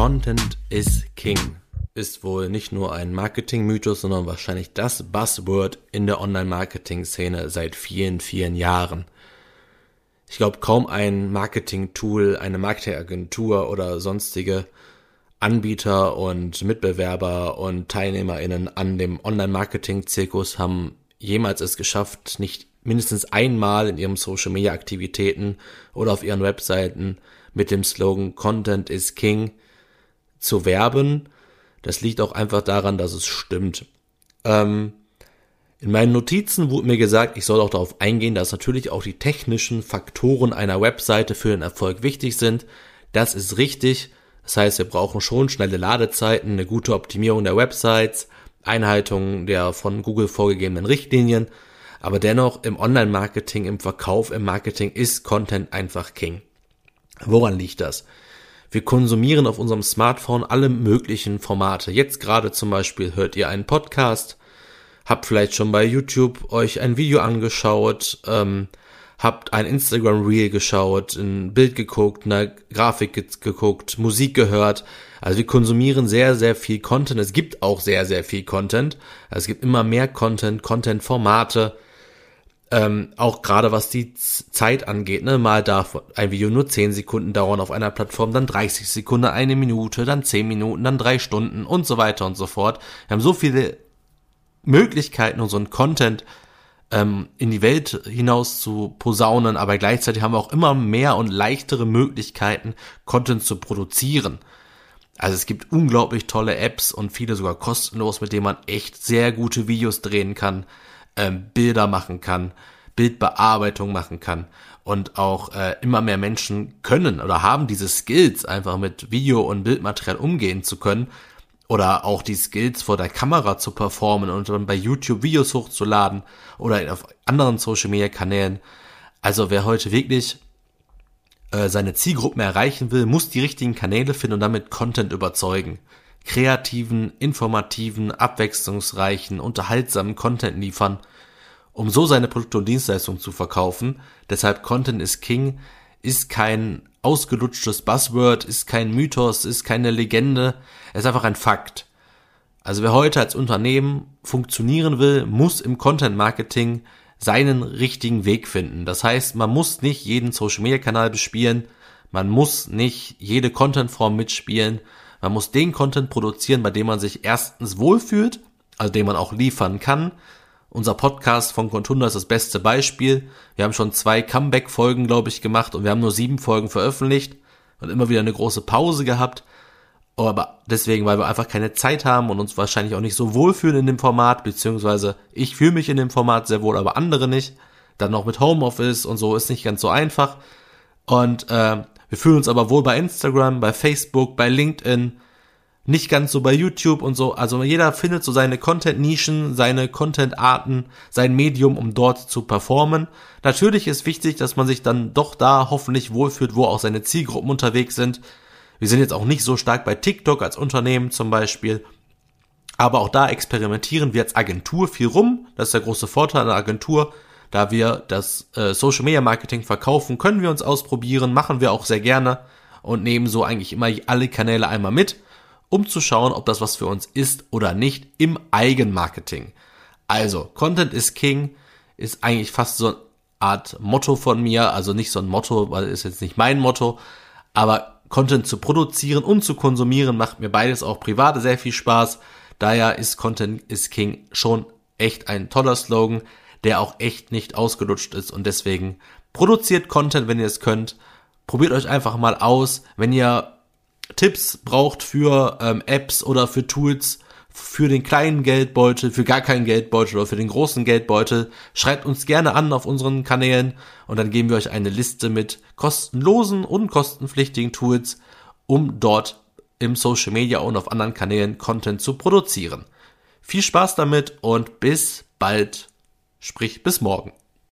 Content is King ist wohl nicht nur ein Marketing-Mythos, sondern wahrscheinlich das Buzzword in der Online-Marketing-Szene seit vielen, vielen Jahren. Ich glaube, kaum ein Marketing-Tool, eine Marketingagentur oder sonstige Anbieter und Mitbewerber und TeilnehmerInnen an dem Online-Marketing-Zirkus haben jemals es geschafft, nicht mindestens einmal in ihren Social-Media-Aktivitäten oder auf ihren Webseiten mit dem Slogan Content is King zu werben. Das liegt auch einfach daran, dass es stimmt. Ähm, in meinen Notizen wurde mir gesagt, ich soll auch darauf eingehen, dass natürlich auch die technischen Faktoren einer Webseite für den Erfolg wichtig sind. Das ist richtig. Das heißt, wir brauchen schon schnelle Ladezeiten, eine gute Optimierung der Websites, Einhaltung der von Google vorgegebenen Richtlinien. Aber dennoch im Online-Marketing, im Verkauf, im Marketing ist Content einfach King. Woran liegt das? Wir konsumieren auf unserem Smartphone alle möglichen Formate. Jetzt gerade zum Beispiel hört ihr einen Podcast, habt vielleicht schon bei YouTube euch ein Video angeschaut, ähm, habt ein Instagram Reel geschaut, ein Bild geguckt, eine Grafik geguckt, Musik gehört. Also wir konsumieren sehr, sehr viel Content. Es gibt auch sehr, sehr viel Content. Also es gibt immer mehr Content, Content-Formate. Ähm, auch gerade was die Zeit angeht, ne, mal darf ein Video nur 10 Sekunden dauern auf einer Plattform, dann 30 Sekunden, eine Minute, dann 10 Minuten, dann 3 Stunden und so weiter und so fort. Wir haben so viele Möglichkeiten, unseren Content ähm, in die Welt hinaus zu posaunen, aber gleichzeitig haben wir auch immer mehr und leichtere Möglichkeiten, Content zu produzieren. Also es gibt unglaublich tolle Apps und viele sogar kostenlos, mit denen man echt sehr gute Videos drehen kann ähm, Bilder machen kann, Bildbearbeitung machen kann und auch äh, immer mehr Menschen können oder haben diese Skills, einfach mit Video- und Bildmaterial umgehen zu können oder auch die Skills vor der Kamera zu performen und dann bei YouTube Videos hochzuladen oder auf anderen Social-Media-Kanälen. Also wer heute wirklich äh, seine Zielgruppen erreichen will, muss die richtigen Kanäle finden und damit Content überzeugen kreativen, informativen, abwechslungsreichen, unterhaltsamen Content liefern, um so seine Produkte und Dienstleistungen zu verkaufen. Deshalb Content is King ist kein ausgelutschtes Buzzword, ist kein Mythos, ist keine Legende, es ist einfach ein Fakt. Also wer heute als Unternehmen funktionieren will, muss im Content Marketing seinen richtigen Weg finden. Das heißt, man muss nicht jeden Social Media Kanal bespielen, man muss nicht jede Content Form mitspielen, man muss den Content produzieren, bei dem man sich erstens wohlfühlt, also den man auch liefern kann. Unser Podcast von Contunda ist das beste Beispiel. Wir haben schon zwei Comeback-Folgen, glaube ich, gemacht und wir haben nur sieben Folgen veröffentlicht und immer wieder eine große Pause gehabt. Aber deswegen, weil wir einfach keine Zeit haben und uns wahrscheinlich auch nicht so wohlfühlen in dem Format, beziehungsweise ich fühle mich in dem Format sehr wohl, aber andere nicht. Dann noch mit Homeoffice und so ist nicht ganz so einfach. Und äh, wir fühlen uns aber wohl bei Instagram, bei Facebook, bei LinkedIn, nicht ganz so bei YouTube und so. Also jeder findet so seine Content-Nischen, seine Content-Arten, sein Medium, um dort zu performen. Natürlich ist wichtig, dass man sich dann doch da hoffentlich wohlfühlt, wo auch seine Zielgruppen unterwegs sind. Wir sind jetzt auch nicht so stark bei TikTok als Unternehmen zum Beispiel. Aber auch da experimentieren wir als Agentur viel rum. Das ist der große Vorteil einer Agentur. Da wir das äh, Social Media Marketing verkaufen, können wir uns ausprobieren, machen wir auch sehr gerne und nehmen so eigentlich immer alle Kanäle einmal mit, um zu schauen, ob das was für uns ist oder nicht im Eigenmarketing. Also, Content is King ist eigentlich fast so eine Art Motto von mir, also nicht so ein Motto, weil ist jetzt nicht mein Motto, aber Content zu produzieren und zu konsumieren macht mir beides auch privat sehr viel Spaß. Daher ist Content is King schon echt ein toller Slogan, der auch echt nicht ausgelutscht ist und deswegen produziert Content, wenn ihr es könnt. Probiert euch einfach mal aus. Wenn ihr Tipps braucht für ähm, Apps oder für Tools, für den kleinen Geldbeutel, für gar keinen Geldbeutel oder für den großen Geldbeutel, schreibt uns gerne an auf unseren Kanälen und dann geben wir euch eine Liste mit kostenlosen und kostenpflichtigen Tools, um dort im Social Media und auf anderen Kanälen Content zu produzieren. Viel Spaß damit und bis bald. Sprich bis morgen.